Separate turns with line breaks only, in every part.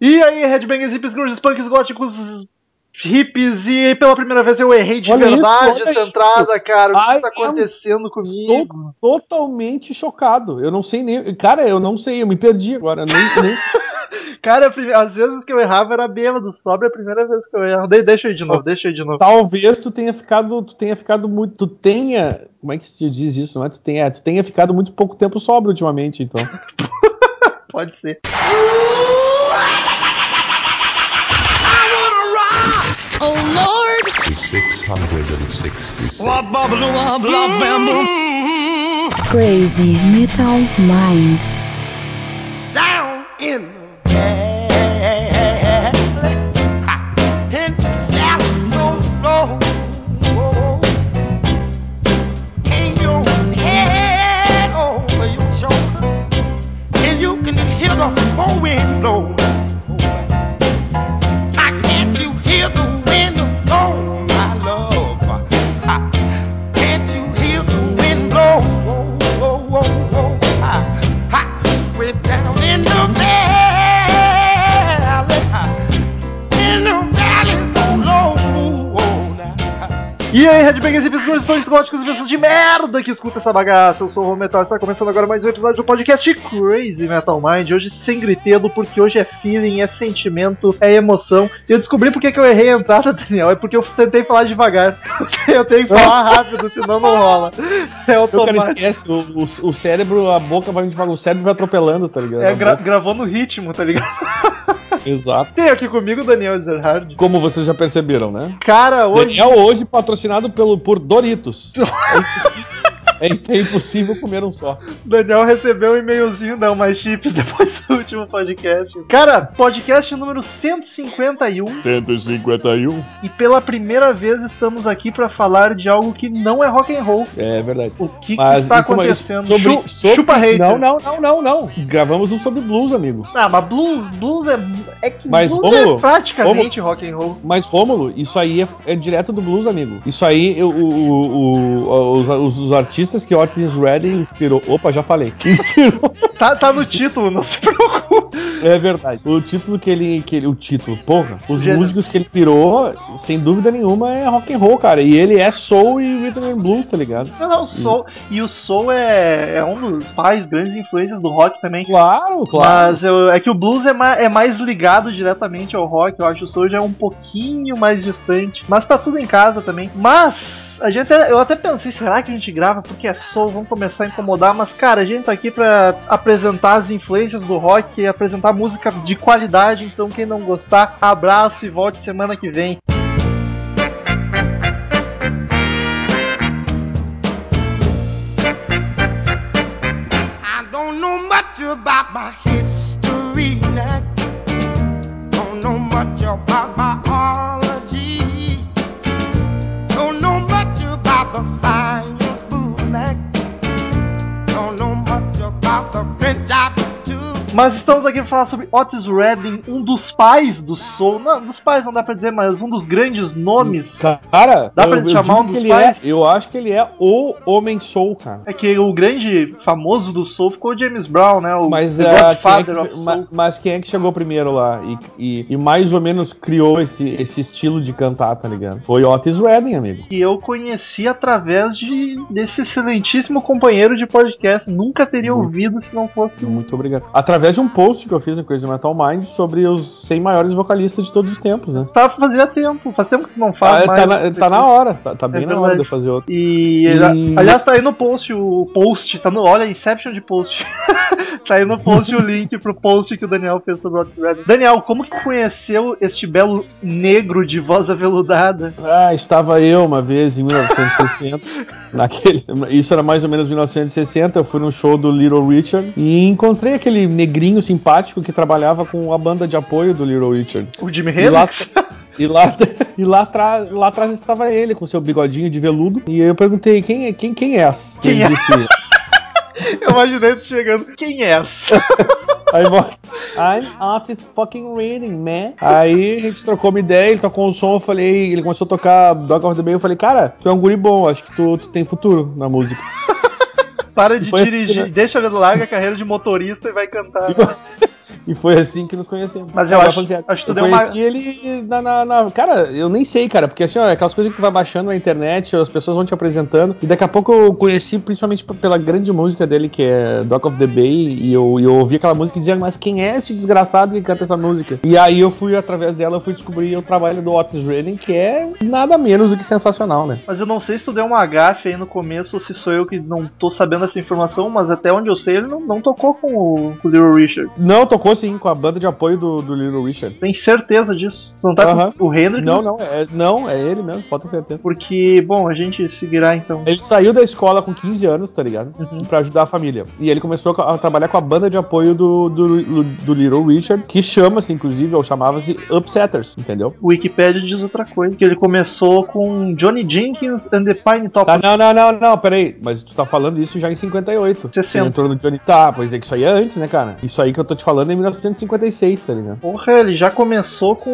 E aí, headbangers, hippies, grunges, punks, góticos, hippies, e pela primeira vez eu errei de
Olha
verdade essa entrada, cara. O que
I
tá
am
acontecendo comigo?
Estou totalmente chocado. Eu não sei nem. Cara, eu não sei, eu me perdi agora. Nem, nem...
Cara, às vezes que eu errava era bêbado, sobra a primeira vez que eu erro. De- deixa eu ir de novo, deixa eu ir de novo.
Talvez tu tenha ficado. Tu tenha ficado muito. Tu tenha. Como é que se diz isso? Não é? Tu tenha, tu tenha ficado muito pouco tempo sóbrio ultimamente, então.
Pode ser.
Oh Lord!
666. Mm.
Crazy Metal Mind.
down in the valley. In Dallas, so low. In your head over your shoulder. And you can hear the four wind blow.
E aí, hippies, grunges, punks, góticos e pessoas de merda que escuta essa bagaça. Eu sou o Home Metal, está começando agora mais um episódio do podcast Crazy Metal Mind. Hoje sem gritedo, porque hoje é feeling, é sentimento, é emoção. E eu descobri porque que eu errei a entrada, Daniel. É porque eu tentei falar devagar. eu tenho que falar rápido, senão não rola. É
O cara
automático.
esquece, o, o, o cérebro, a boca vai devagar, o cérebro vai atropelando, tá ligado?
É, gra- gravou no ritmo, tá ligado?
Exato.
Tem aqui comigo o Daniel Ezerhard.
Como vocês já perceberam, né?
Cara, hoje.
Daniel hoje patrocinado pelo, por Doritos. É impossível, é, impossível comer um só.
Daniel recebeu um e-mailzinho da Uma Chips depois do último podcast. Cara, podcast número 151
151.
e pela primeira vez estamos aqui pra falar de algo que não é rock and roll.
É verdade.
O que, que está acontecendo?
sobre,
Chu-
sobre-
Chupa hater.
Não, não, não, não, não. Gravamos um sobre blues, amigo.
Ah, mas blues, blues é, é que
Mas,
blues
Rômulo,
é praticamente rock and roll.
Mas, Rômulo, isso aí é, é direto do blues, amigo. Isso aí, eu- o, o- o- os, os- os artistas que Otis Redding inspirou. Opa, já falei. Inspirou.
Tá, tá no título, não se preocupe.
é verdade. O título que ele. Que ele o título, porra. Os
Gênero.
músicos que ele inspirou, sem dúvida nenhuma, é rock and roll, cara. E ele é soul e rhythm and blues, tá ligado?
Não, não, soul. E o soul é, é um dos pais grandes influências do rock também.
Claro, claro.
Mas eu- é que o blues é, ma- é mais ligado diretamente ao rock, eu acho que o soul já é um pouquinho mais distante. Mas tá tudo em casa também. Mas. A gente, eu até pensei, será que a gente grava porque é soul? Vamos começar a incomodar, mas cara, a gente tá aqui pra apresentar as influências do rock e apresentar música de qualidade, então quem não gostar, abraço e volte semana que vem. Mas estamos aqui para falar sobre Otis Redding, um dos pais do soul. Não, dos pais não dá pra dizer, mas um dos grandes nomes.
Cara,
Dá pra
eu, eu
chamar um
que
dos
ele
pais?
é. Eu acho que ele é o homem soul, cara.
É que o grande famoso do soul ficou o James Brown, né? O
Mas, é, quem é que,
of Soul.
mas quem é que chegou primeiro lá e, e- e mais ou menos criou esse, esse estilo de cantar, tá ligado? Foi Otis Redding, amigo.
Que eu conheci através de, desse excelentíssimo companheiro de podcast. Nunca teria
Muito.
ouvido se não fosse.
Muito obrigado. Através de um post que eu fiz no Crazy Metal Mind sobre os 100 maiores vocalistas de todos os tempos, né?
Tá, fazia tempo. Faz tempo que não
Ah,
faz mais.
tá, na, tá na hora, tá, tá bem
É
na hora de
verdade.
eu fazer outro.
E,
E-
aliás, tá aí no post o post, tá no, olha, Inception de post. tá aí no post o link pro post que o Daniel fez sobre o Otis Redding. Daniel, como que conheceu este belo negro de voz aveludada?
Ah, estava eu uma vez em 1960. naquele, isso era mais ou menos 1960. Eu fui no show do Little Richard e encontrei aquele negrinho simpático que trabalhava com a banda de apoio do Little Richard.
O
lá,
Hendrix?
e lá, e lá, atrás, lá atrás estava ele com seu bigodinho de veludo. E eu perguntei: quem é, quem, quem és?
Quem
ele
é?
disse:
Eu imaginei tu chegando. Quem é essa?
Aí mostra. I'm Otis fucking reading, man. Aí a gente trocou uma ideia, ele tocou um som, eu falei, ele começou a tocar Dog of the Bay, eu falei, cara, tu é um guri bom, acho que tu, tu tem futuro na música.
Para de
assim,
dirigir,
né?
deixa ele larga a carreira de motorista e vai cantar.
E foi assim que nos conhecemos.
Mas eu
Agora,
acho-
falando sério,
acho que tu
eu
deu uma-
conheci ele na, na- na- Cara, eu nem sei, cara, porque assim, ó, aquelas coisas que tu vai baixando na internet, as pessoas vão te apresentando, e daqui a pouco eu conheci principalmente pela grande música dele, que é Dock of the Bay, e eu, eu ouvi aquela música e dizia, mas quem é esse desgraçado que canta essa música? E aí eu fui, através dela, eu fui descobrir o trabalho do Otis Redding, que é nada menos do que sensacional, né?
Mas eu não sei se tu deu uma gafe aí no começo ou se sou eu que não tô sabendo essa informação, mas até onde eu sei ele não, não tocou com o, com o Little Richard.
Não, tocou sim, com a banda de apoio do, do Little Richard.
Tem certeza disso? Não tá
Aham.
com o Hendrix?
Não, não, é, não, é ele mesmo, pode ter certeza.
Porque, bom, a gente seguirá então.
Ele saiu da escola com 15 anos, tá ligado?
Uhum.
Pra ajudar a família. E ele começou a trabalhar com a banda de apoio do, do, do Little Richard, que chama-se, inclusive, ou chamava-se Upsetters, entendeu?
O Wikipedia diz outra coisa, que ele começou com Johnny Jenkins and the Pine Top.
Tá, não, não, não, não, peraí. Mas tu tá falando isso já em 58.
60.
Ele entrou no Johnny. Tá, pois é que isso aí é antes, né, cara? Isso aí que eu tô te falando é em 1956, tá ligado?
Porra, ele já começou com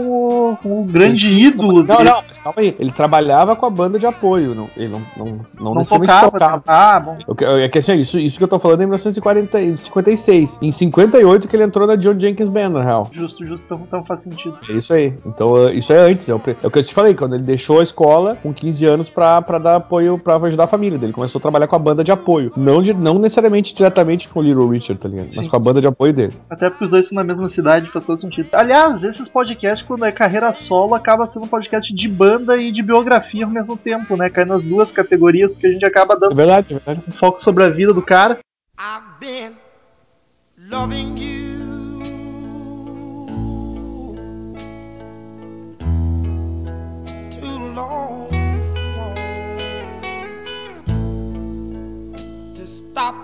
o, com o grande ídolo
Não,
dele.
não, mas calma aí. Ele trabalhava com a banda de apoio, não, ele não, não, não,
Não
necessariamente
tocava.
tocava.
Ah, bom.
É que assim, isso, isso que eu tô falando é em 1956. Em 58 que ele entrou na John Jenkins Band, na real.
Justo, justo, então, então faz sentido.
É isso aí. Então, uh, isso é antes. É o, é o que eu te falei, quando ele deixou a escola com 15 anos pra, pra dar apoio, pra ajudar a família dele. Começou a trabalhar com a banda de apoio. Não, de, não necessariamente diretamente com o Little Richard, tá ligado? Mas
Sim.
com a banda de apoio dele.
Até porque os dois são na mesma cidade, faz todo sentido. Aliás, esses podcasts, quando é carreira solo, acaba sendo um podcast de banda e de biografia ao mesmo tempo, né? Cai nas duas categorias, porque a gente acaba
É
dando
verdade, é verdade.
um foco sobre a vida do cara.
I've been loving you too long to stop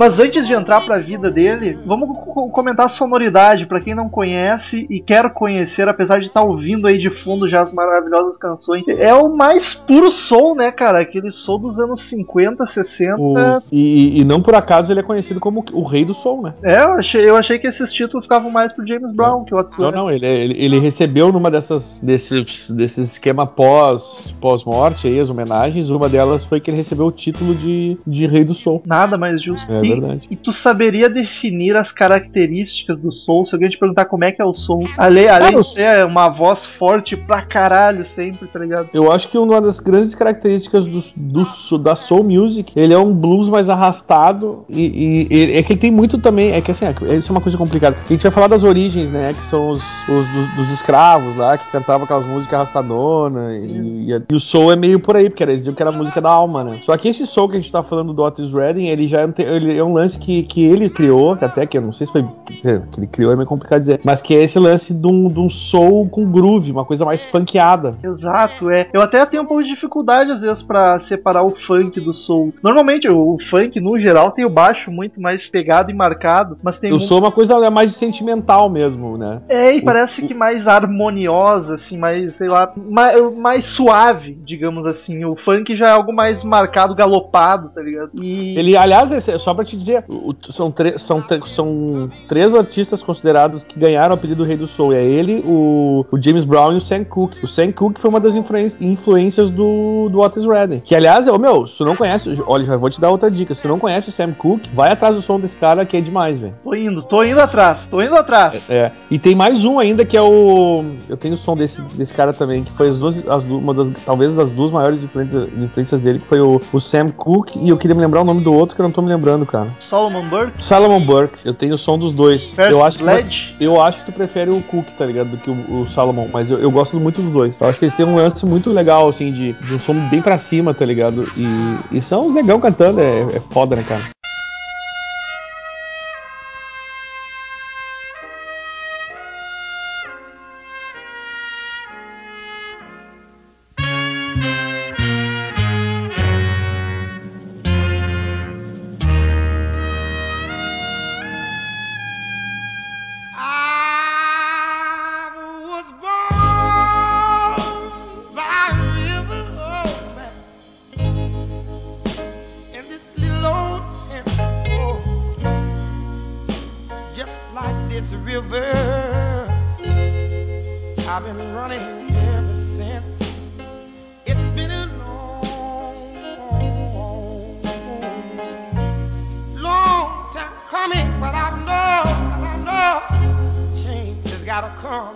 Mas antes de entrar pra vida dele, vamos co- co- comentar a sonoridade, pra quem não conhece e quer conhecer, apesar de estar ouvindo aí de fundo já as maravilhosas canções. É o mais puro soul, né, cara? Aquele soul dos anos 50, 60.
O- e, e não por acaso ele é conhecido como o rei do som, né?
É, eu achei, eu achei que esses títulos ficavam mais pro James Brown, que o outro
Não, não, ele, ele, ele recebeu numa dessas desses, desses esquema pós pós-morte aí, as homenagens, uma delas foi que ele recebeu o título de, de rei do som.
Nada mais justo.
É verdade.
e tu saberia definir as características do soul? Se alguém te perguntar como é que é o soul, além, além de ser uma voz forte pra caralho sempre, tá ligado?
Eu acho que uma das grandes características do, do da soul music, ele é um blues mais arrastado e, e- e- é que ele tem muito também, é que assim, é, isso é uma coisa complicada. A gente vai falar das origens, né, que são os, os dos, dos escravos lá, que cantavam aquelas músicas arrastadonas e, e, o soul é meio por aí, porque eles diziam que era a música da alma, né. Só que esse soul que a gente tá falando do Otis Redding, ele já é ele é um lance que, que ele criou, que até que eu não sei se foi, dizer, que ele criou é meio complicado dizer, mas que é esse lance de um, de um soul com groove, uma coisa mais funkeada.
Exato, é. Eu até tenho um pouco de dificuldade às vezes pra separar o funk do soul. Normalmente o, o funk no geral tem o baixo muito mais pegado e marcado, mas tem
Eu
um-
sou uma coisa mais sentimental mesmo, né?
É, e parece que mais harmoniosa, assim, mais, sei lá, mais, mais suave, digamos assim. O funk já é algo mais marcado, galopado, tá ligado? E
Ele, aliás, só pra te dizer, o- são, são, são três artistas considerados que ganharam o apelido Rei do Soul. É ele, o, o James Brown e o Sam Cooke. O Sam Cooke foi uma das influências do, do Otis Redding. Que, aliás, ô meu, se tu não conhece, olha, já vou te dar outra dica. Se tu não conhece o Sam Cooke, vai atrás do som desse cara que é demais, velho.
tô indo, tô indo atrás, tô indo atrás.
É. E tem mais um ainda que é o. Eu tenho o som desse, desse cara também, que foi as duas, as du- uma das, talvez das duas maiores influências, influências dele, que foi o, o Sam Cooke, e eu queria me lembrar o nome do outro que eu não tô me lembrando, cara.
Solomon Burke,
Salomon Burke, eu tenho o som dos dois.
versus
Eu acho, que, eu acho que tu prefere o Cook, tá ligado? Do que o, o Salomon, mas eu, eu gosto muito dos dois. Eu acho que eles têm um lance muito legal, assim, de, de um som bem pra cima, tá ligado? E, e são os negão cantando, é, é foda, né, cara?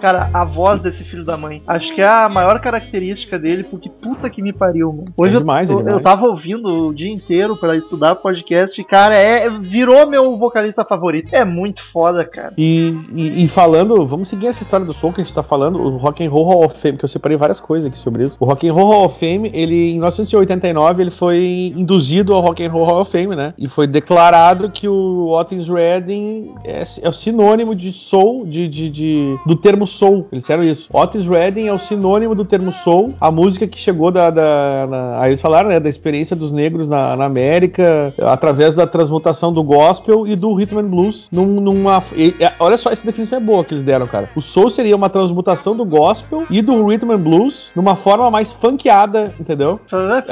Cara, a voz desse filho da mãe. Acho que é a maior característica dele, porque puta que me pariu, mano. Hoje
É demais,
eu,
é
eu,
demais.
eu tava ouvindo o dia inteiro pra estudar podcast e, cara, é, virou meu vocalista favorito. É muito foda, cara.
E, e- e falando, vamos seguir essa história do som que a gente tá falando, o Rock and Roll Hall of Fame, que eu separei várias coisas aqui sobre isso. O Rock and Roll Hall of Fame, ele em 1989 ele foi induzido ao Rock and Roll Hall of Fame, né? E foi declarado que o Otis Redding é, é o sinônimo de soul, de, de, de- do termo soul. Eles disseram isso. Otis Redding é o sinônimo do termo soul, a música que chegou da, da na- aí eles falaram, né, da experiência dos negros na, na América, através da transmutação do gospel e do rhythm and blues num- numa e- olha só essa definição é boa que eles deram, cara. O soul seria uma transmutação do gospel e do rhythm and blues numa forma mais funkeada, entendeu?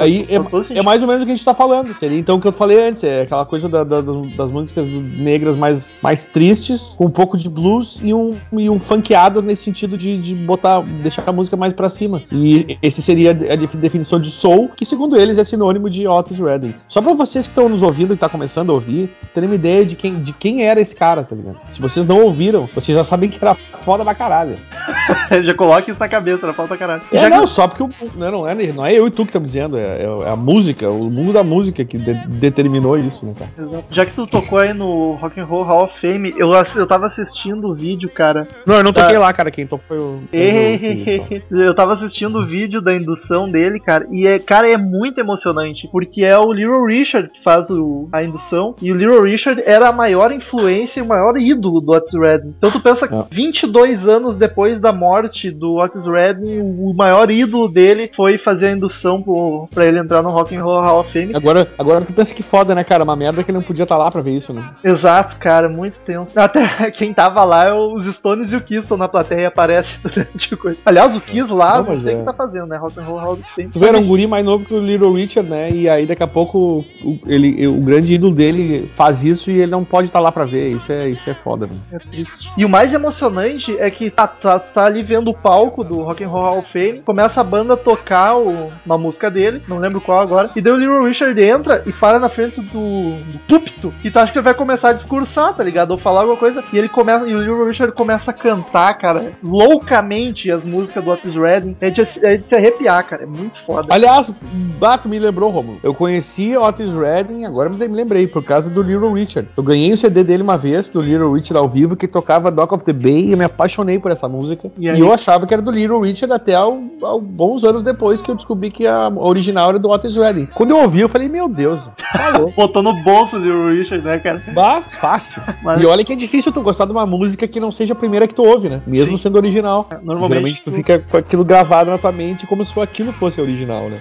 Aí é,
todo
é
sentido.
mais ou menos o que a gente tá falando, entendeu? Então o que eu falei antes, é aquela coisa da- da- das músicas negras mais, mais tristes, com um pouco de blues e um, e um funkeado nesse sentido de, de botar, deixar a música mais pra cima. E esse seria definição de soul, que segundo eles é sinônimo de Otis Redding. Só pra vocês que estão nos ouvindo e tá começando a ouvir, terem uma ideia de quem, de quem era esse cara, tá ligado? Se vocês não ouviram, vocês já sabem que era foda pra caralho.
Já coloca isso na cabeça, não falta caralho.
É,
Já que-
não, só porque o, não, não, é, não é eu e tu que estamos dizendo, é, é a música, o mundo da música que de- determinou isso, né, cara?
Exato. Já que tu tocou aí no Rock and Roll Hall of Fame, eu, eu tava assistindo o vídeo, cara.
Não, eu não
Tá.
toquei lá, cara, quem tocou foi o. foi o-
eu tava assistindo o vídeo da indução dele, cara, e é, cara, é muito emocionante, porque é o Little Richard que faz o- a indução, e o Little Richard era a maior influência e o maior ídolo do Otis Redding. Então tu pensa que
É.
22 anos depois da morte do Otis Redding, o maior ídolo dele foi fazer a indução pro, pra ele entrar no Rock and Roll Hall of Fame.
Agora, agora tu pensa que foda, né, cara? Uma merda que ele não podia estar lá pra ver isso, né?
Exato, cara, muito tenso. Até quem tava lá é os Stones e o Kiss estão na plateia e aparece tipo coisa. Aliás, o Kiss lá,
Não,
não, sei o
é.
que tá fazendo, né? Rock and Roll Hall
Tu vê, era um guri mais novo que o Little Richard, né? E aí daqui a pouco o, ele, o grande ídolo dele faz isso e ele não pode estar lá pra ver. Isso é, isso é foda, né?
É triste. E o mais emocionante é que tá, tá, tá ali vendo o palco do Rock and Roll Hall of Fame, começa a banda a tocar o- uma música dele, não lembro qual agora, e daí o Little Richard entra e para na frente do, do púlpito, e tu acha que ele vai começar a discursar, tá ligado? Ou falar alguma coisa, e ele começa, e o Little Richard começa a cantar, cara, loucamente as músicas do Otis Redding, é de, é de se arrepiar, cara, é muito foda.
Aliás, Bato me lembrou, Romulo. Eu conheci Otis Redding, agora me lembrei, por causa do Little Richard. Eu ganhei o CD dele uma vez, do Little Richard ao vivo, que tocava Dock of the Bay, e eu me apaixonei por essa música.
E
E, eu achava que era do Little Richard até ao, ao bons anos depois que eu descobri que a original era do Otis Redding. Quando eu ouvi, eu falei, meu Deus, falou.
Botou no bolso o Little Richard, né, cara?
Bah, fácil.
Mas-
E olha que é difícil tu gostar de uma música que não seja a primeira que tu ouve, né? Mesmo
Sim.
sendo original.
Normalmente
Geralmente tu
tu-
fica com aquilo gravado na tua mente como se aquilo fosse original, né?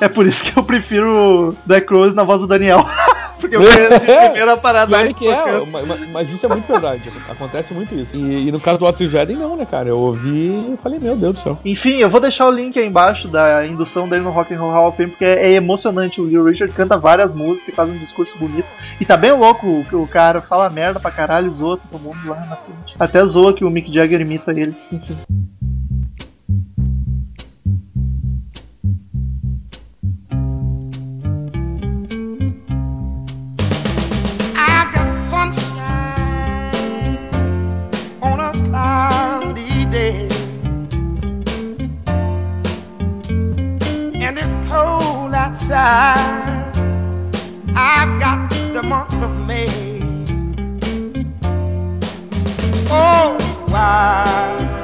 É por isso que eu prefiro The Crows na voz do Daniel. Porque eu conheci a primeira parada aí
é que é,
tocando.
ma- ma- mas isso é muito verdade. Acontece muito isso. E, e no caso do Otis Redding, não, né, cara? Eu ouvi e falei, meu Deus do céu.
Enfim, eu vou deixar o link aí embaixo da indução dele no Rock and Roll Hall of Fame, porque é, é emocionante. O Little Richard canta várias músicas e faz um discurso bonito. E tá bem louco que o cara fala merda pra caralho os outros, todo mundo lá na frente. Até zoa que o Mick Jagger imita ele. Enfim.
Cloudy day, and it's cold outside. I've got the month of May. Oh, I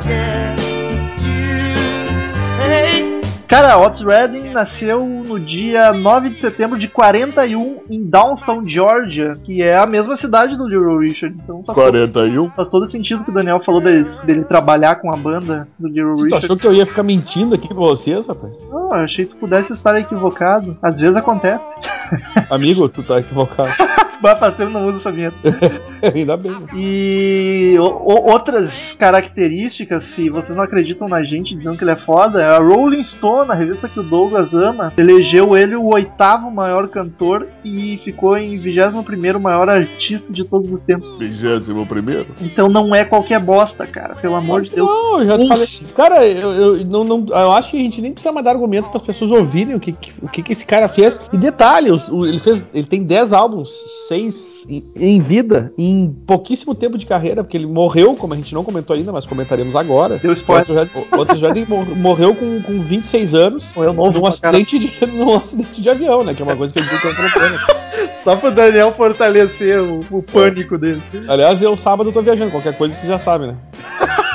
Cara, Otis Redding nasceu no dia 9 de setembro de 41 em Downtown, Georgia, que é a mesma cidade do Little Richard. Então faz, todo,
41?
faz todo sentido que o Daniel falou deles- dele trabalhar com a banda do Little
Tu
Richard.
achou que eu ia ficar mentindo aqui pra vocês, rapaz?
Não, eu achei que tu pudesse estar equivocado. Às vezes acontece.
Amigo, tu tá equivocado.
Mas faz tempo não usa essa vinheta.
Ainda bem.
E outras características, se vocês não acreditam na gente dizendo que ele é foda, a Rolling Stone na revista que o Douglas ama, elegeu ele o oitavo maior cantor e ficou em 21 primeiro maior artista de todos os tempos.
Vigésimo primeiro?
Então não é qualquer bosta, cara. Pelo amor de Deus.
Não, eu já te falei. Cara, eu, eu, não, não, eu acho que a gente nem precisa mais dar argumento para as pessoas ouvirem o que, que- o que, que esse cara fez. E detalhe, o- ele fez. Ele tem 10 álbuns, 6 em, em vida, em pouquíssimo tempo de carreira, porque ele morreu, como a gente não comentou ainda, mas comentaremos agora.
Deu spoiler.
O Otis Redding- o Otis Redding mor- morreu com, com 26 anos.
Morreu novo
num acidente, de, num acidente de avião, né? Que é uma coisa que eu digo que é um problema.
Só pro Daniel fortalecer o, o pânico dele.
Aliás, eu sábado tô viajando, qualquer coisa vocês já sabem, né?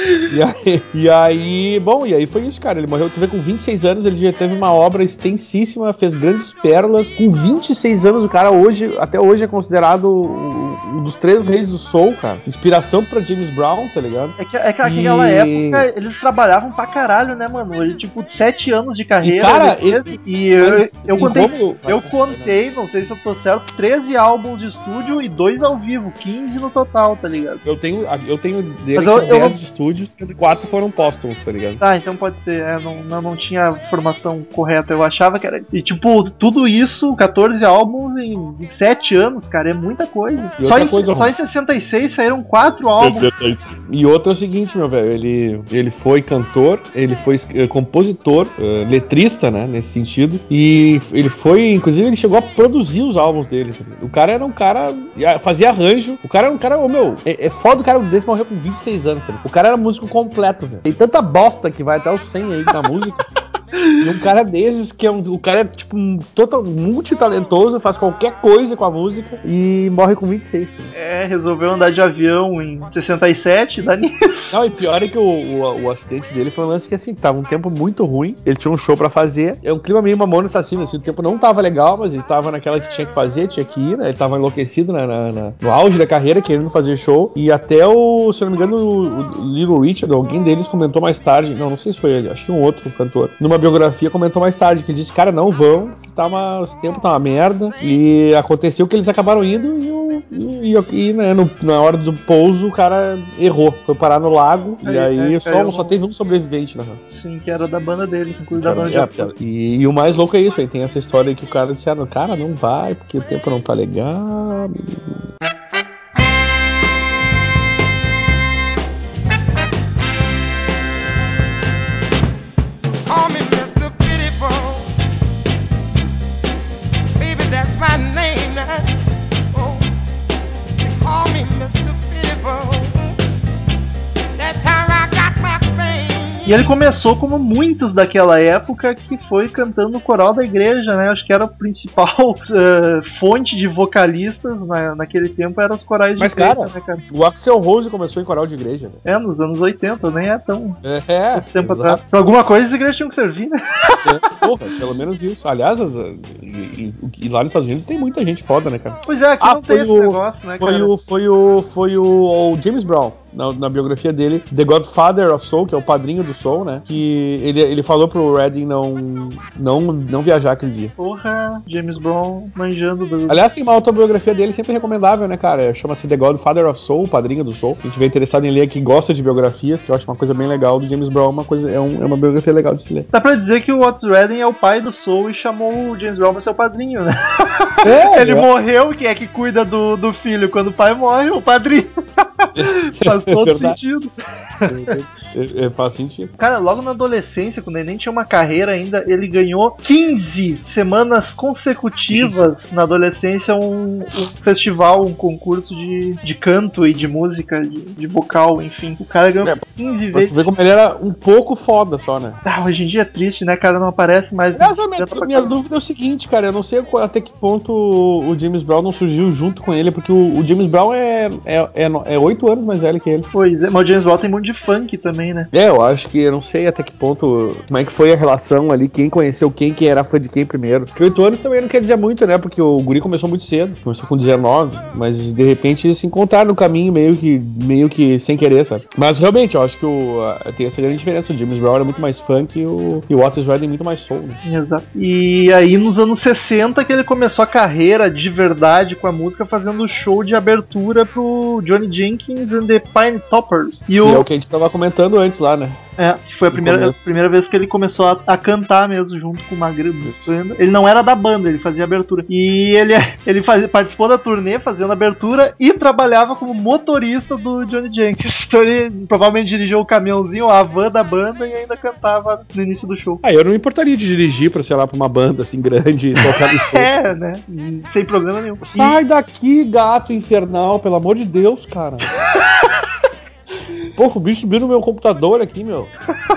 E aí, e aí, bom, e aí foi isso, cara. Ele morreu, tu vê, com 26 anos, ele já teve uma obra extensíssima, fez grandes pérolas. Com 26 anos, o cara hoje, até hoje, é considerado um dos três reis do soul, cara. Inspiração pra James Brown, tá ligado?
É que, é que naquela
E-
época eles trabalhavam pra caralho, né, mano? Ele, tipo, sete anos de carreira.
E, cara,
ele e eu, eu contei.
como-
Eu contei, não sei se eu tô certo, 13 álbuns de estúdio e dois ao vivo, 15 no total, tá ligado?
Eu tenho, eu tenho dele
Mas eu-
que
eu
10
não-
de estúdio, sendo 4 foram póstumos, tá ligado?
Tá, então pode ser. É, não, não, não tinha a informação correta. Eu achava que era isso. E, tipo, tudo isso, 14 álbuns em, em 7 anos, cara, é muita coisa.
E
Só
outra
em,
coisa,
só em 66 saíram 4 álbuns.
E outro é o seguinte, meu velho, ele, ele foi cantor, ele foi eh, compositor, eh, letrista, né, nesse sentido, e ele foi, inclusive, ele chegou a produzir os álbuns dele. O cara era um cara, ia- fazia arranjo, o cara era um cara, ô meu, é, é foda o cara desse morreu com 26 anos, tá ligado? O cara era músico completo, velho. Tem tanta bosta que vai até os 100 aí na música. E um cara desses que é um. O cara é tipo um total multitalentoso, faz qualquer coisa com a música e morre com 26. tá ligado?
É, resolveu andar de avião em 67, dá nisso.
Não, e pior é que o, o, o acidente dele foi um lance que assim, tava um tempo muito ruim. Ele tinha um show pra fazer. É um clima meio mamona assassino, assim, o tempo não tava legal, mas ele tava naquela que tinha que fazer, tinha que ir, né? Ele tava enlouquecido na, na- na- no auge da carreira, querendo fazer show. E até o, se eu não me engano, o, o Little Richard, alguém deles comentou mais tarde, não, não sei se foi ele, acho que um outro cantor, numa biografia comentou mais tarde, que disse, cara, não vão, que tá uma, esse tempo tá uma merda. E aconteceu que eles acabaram indo e. E, e- e, né, no- na hora do pouso o cara errou, foi parar no lago e
Aí,
aí
é,
só, só teve um sobrevivente na
Sim, que era da banda dele, inclusive da banda de
é, e, e o mais louco é isso, aí tem essa história aí que o cara disse, ah, cara, não vai, porque o tempo não tá legal.
E ele começou como muitos daquela época que foi cantando no coral da igreja, né? Acho que era a principal eh, fonte de vocalistas na, naquele tempo, eram os corais de
Mas,
igreja,
cara,
né, cara?
O Axel Rose começou em coral de igreja, né?
É, nos anos 80, nem é tão
É,
tempo
exato.
atrás. Pra alguma coisa as igrejas tinham que servir, né?
Porra, pelo menos isso. Aliás, as- e, e- e lá nos Estados Unidos tem muita gente foda, né, cara?
Pois é, aqui
Ah,
não tem
foi
esse
o-
negócio, né,
Foi
cara?
o, foi o, foi o, o James Brown, na, na biografia dele, The Godfather of Soul, que é o padrinho do Soul, né? Que ele, ele falou pro Redding não, não, não viajar aquele dia.
Porra, James Brown manjando do.
Aliás, tem uma autobiografia dele sempre recomendável, né, cara? Chama-se The Godfather of Soul, o padrinho do Soul. A gente vem interessado em ler que gosta de biografias, que eu acho uma coisa bem legal do James Brown, uma coisa, é, um- é uma biografia legal de se ler.
Dá pra dizer que o Otis Redding é o pai do Soul e chamou o James Brown pra ser o padrinho, né?
É,
Ele morreu, quem é que cuida do, do filho? Quando o pai morre, o padrinho. Faz todo
verdade.
sentido.
É, é, faz sentido.
Cara, logo na adolescência, quando ele nem tinha uma carreira ainda, ele ganhou 15 semanas consecutivas na adolescência um, um festival, um concurso de, de canto e de música, de, de vocal, enfim. O cara ganhou
É,
15
Pra tu
vezes.
ver como ele era um pouco foda só, né?
Ah, hoje em dia é triste, né, cara? Não aparece mais.
Aliás, a minha, minha dúvida é o seguinte, cara, eu não sei até que ponto o James Brown não surgiu junto com ele, porque o, o James Brown é, é, é, é 8 anos mais velho que ele.
Pois é, mas o James Brown tem muito de funk também, né?
É, eu acho que eu não sei até que ponto, como é que foi a relação ali, quem conheceu quem, quem era fã de quem primeiro. Porque 8 anos também não quer dizer muito, né? Porque o Guri começou muito cedo, começou com 19, mas de repente eles se encontraram no caminho meio que, meio que sem querer, sabe? Mas realmente, eu acho que o, a- tem essa grande diferença. O James Brown era muito mais funk e o, e o Otis Redding muito mais soul, né?
Exato. E aí nos anos 60 que ele começou a carreira de verdade com a música, fazendo show de abertura pro Johnny Jenkins and the Pine Toppers. E
Que
o,
é o que a gente tava comentando cantando antes lá, né?
É, foi a primeira, a primeira vez que ele começou a, a cantar mesmo, junto com uma grande banda. Ele não era da banda, ele fazia abertura. E ele, ele fazia, participou da turnê fazendo abertura e trabalhava como motorista do Johnny Jenkins. Então ele provavelmente dirigiu o caminhãozinho, a van da banda e ainda cantava no início do show.
Ah, eu não me importaria de dirigir pra, sei lá, pra uma banda assim grande e tocar no show.
É, né? Sem problema nenhum.
Sai daqui, gato infernal, pelo amor de Deus, cara. Porra, o bicho subiu no meu computador aqui, meu.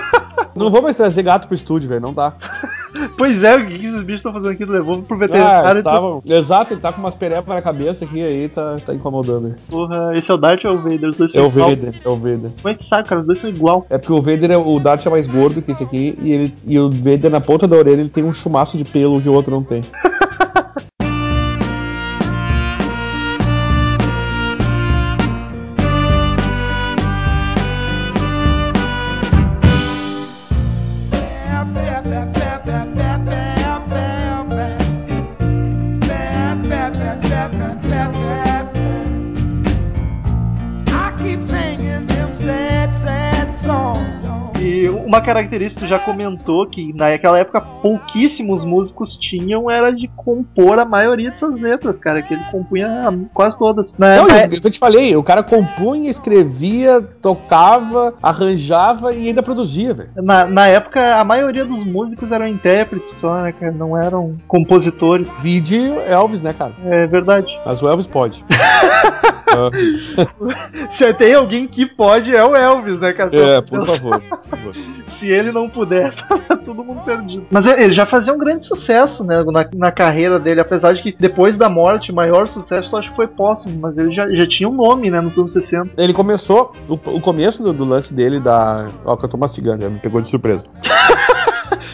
Não vou mais trazer gato pro estúdio, velho, não dá.
Pois é, o que que esses bichos estão fazendo aqui? Levou pro
Ah,
veterinário. e
tava... Exato, ele tá com umas perepas na cabeça aqui, aí tá, tá incomodando. ele.
Porra, esse é o Dart ou é o Vader? Os dois
É
são
o
igual.
Vader, é o Vader.
Como é que sabe, cara? Os dois são igual.
É porque o Vader, é, o Dart é mais gordo que esse aqui, e, ele, e o Vader na ponta da orelha ele tem um chumaço de pelo que o outro não tem.
uma característica que tu já comentou que naquela época pouquíssimos músicos tinham era de compor a maioria de suas letras, cara, que ele compunha quase todas. Na,
Não,
na-
eu, eu te falei, o cara compunha, escrevia, tocava, arranjava e ainda produzia, velho.
na, na época a maioria dos músicos eram intérpretes só, né, cara? Não eram compositores.
Vide Elvis, né, cara?
É verdade.
Mas o Elvis pode.
Se tem alguém que pode, é o Elvis, né, cara?
é, por favor. por favor.
Se ele não puder, tá todo mundo perdido. Mas ele já fazia um grande sucesso, né, na, na carreira dele, apesar de que depois da morte, o maior sucesso eu acho que foi póstumo, mas ele já, já tinha um nome, né, nos anos 60.
Ele começou, o, o começo do, do lance dele, da. Ó, que eu tô mastigando, me pegou de surpresa.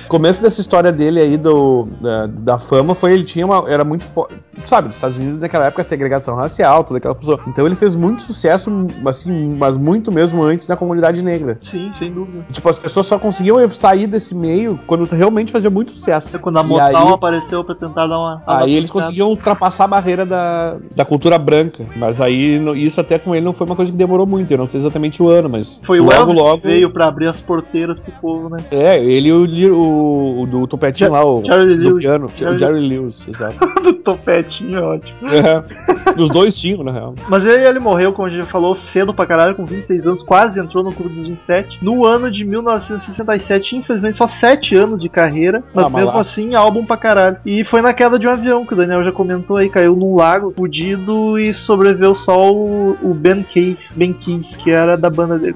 O começo dessa história dele aí do, da, da fama foi ele tinha uma. Era muito forte. Sabe, nos Estados Unidos naquela época segregação racial, toda aquela pessoa. Então ele fez muito sucesso, assim, mas muito mesmo antes na comunidade negra.
Sim, sem dúvida.
Tipo, as pessoas só conseguiam sair desse meio quando realmente fazia muito sucesso.
É quando a Motown
aí-
apareceu pra tentar dar uma.
Aí eles conseguiam ultrapassar a barreira da, da cultura branca. Mas aí isso até com ele não foi uma coisa que demorou muito. Eu não sei exatamente o ano, mas
Foi o
logo
Elvis
logo.
que veio pra abrir as porteiras pro povo, né?
É, ele e o, o, o do topetinho lá, o
Jerry Lewis.
piano.
Jerry-
O Jerry Lewis, exato.
Do topetinho, é ótimo.
É. Os dois tinham, na real.
Mas ele, ele morreu, como a gente falou, cedo pra caralho, com 26 anos, quase entrou no clube dos 27. No ano de 1967, infelizmente, só 7 anos de carreira, mas
Ah,
mesmo
lá-
assim, álbum pra caralho. E foi na queda de um avião, que o Daniel já comentou aí, caiu num lago, fudido, e sobreviveu só o, o Ben Case, Ben Keys, que era da banda dele.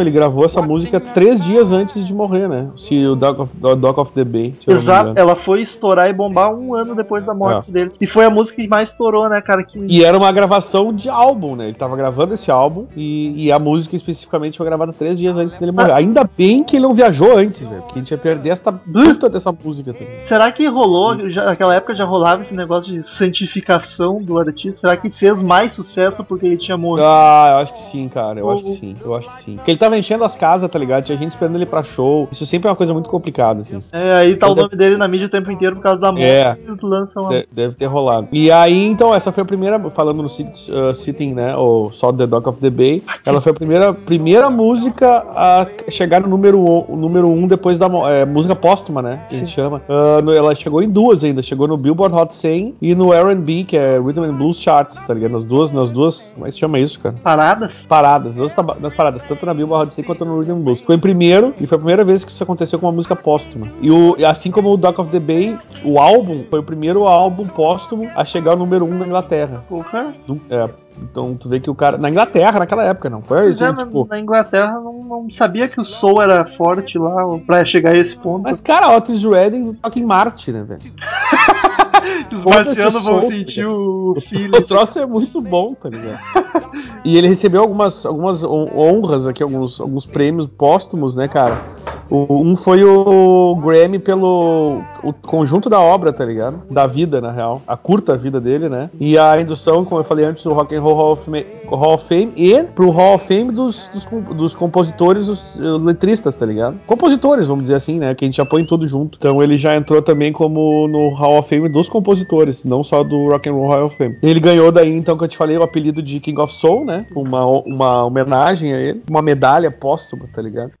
Ele gravou essa música três dias antes de morrer, né? Se o Dock of, the Bay.
Exato, ela foi estourar e bombar um ano depois da morte dele. E foi a música que mais estourou, né, cara? Que...
E era uma gravação de álbum, né? Ele tava gravando esse álbum e, e a música especificamente foi gravada três dias antes dele morrer. Ainda bem que ele não viajou antes, velho. Porque a gente ia perder essa puta dessa música também.
Será que rolou, já, naquela época já rolava esse negócio de santificação do artista? Será que fez mais sucesso porque ele tinha morrido?
Ah, eu acho que sim, cara. Eu acho que sim. Eu acho que sim. Porque ele tava enchendo as casas, tá ligado? Tinha gente esperando ele pra show. Isso sempre é uma coisa muito complicada, assim.
É, aí tá o
Deve-
nome dele na mídia o tempo inteiro por causa da morte.
É.
Eles lançam uma...
De- deve ter rolado. E aí, então, essa foi a primeira, falando no uh, Sitting, né? Ou só The Dock of the Bay. Ela foi a primeira, primeira música a chegar no número, um- o número um depois da é, música póstuma, né? Que a gente chama. No- ela chegou em duas ainda. Chegou no Billboard Hot 100 e no R&B, que é Rhythm and Blues Charts, tá ligado? Nas duas, nas duas, como é que se chama isso, cara?
Paradas?
paradas, duas taba- nas paradas, tanto na Billboard Hot 100 quanto no Rhythm Blues. Foi em primeiro e foi a primeira vez que isso aconteceu com uma música póstuma. E o, assim como o Dock of the Bay, o álbum foi o primeiro álbum póstumo a chegar ao número um na Inglaterra.
Porra.
É, então tu vê que o cara. Na Inglaterra, naquela época, não foi isso?
Na,
tipo.
na Inglaterra não, não sabia que o soul era forte lá pra chegar a esse ponto.
Mas, cara, Otis Redding toca em Marte, né, velho?
Os
Foda-se
marcianos
o
vão sentir o
O
filho.
troço é muito bom, tá ligado? e ele recebeu algumas, algumas hon- honras aqui, alguns, alguns prêmios póstumos, né, cara? O- um foi o Grammy pelo o conjunto da obra, tá ligado? Da vida, na real. A curta vida dele, né? E a indução, como eu falei antes, do Rock and Roll Hall of Fame, Hall of Fame e pro Hall of Fame dos, dos, dos compositores, dos eh, letristas, tá ligado? Compositores, vamos dizer assim, né? Que a gente já põe tudo junto. Então ele já entrou também como no Hall of Fame dos compositores, não só do Rock and Roll Hall of Fame. Ele ganhou daí, então, que eu te falei, o apelido de King of Soul, né? Uma, uma homenagem a ele, uma medalha póstuma, tá ligado?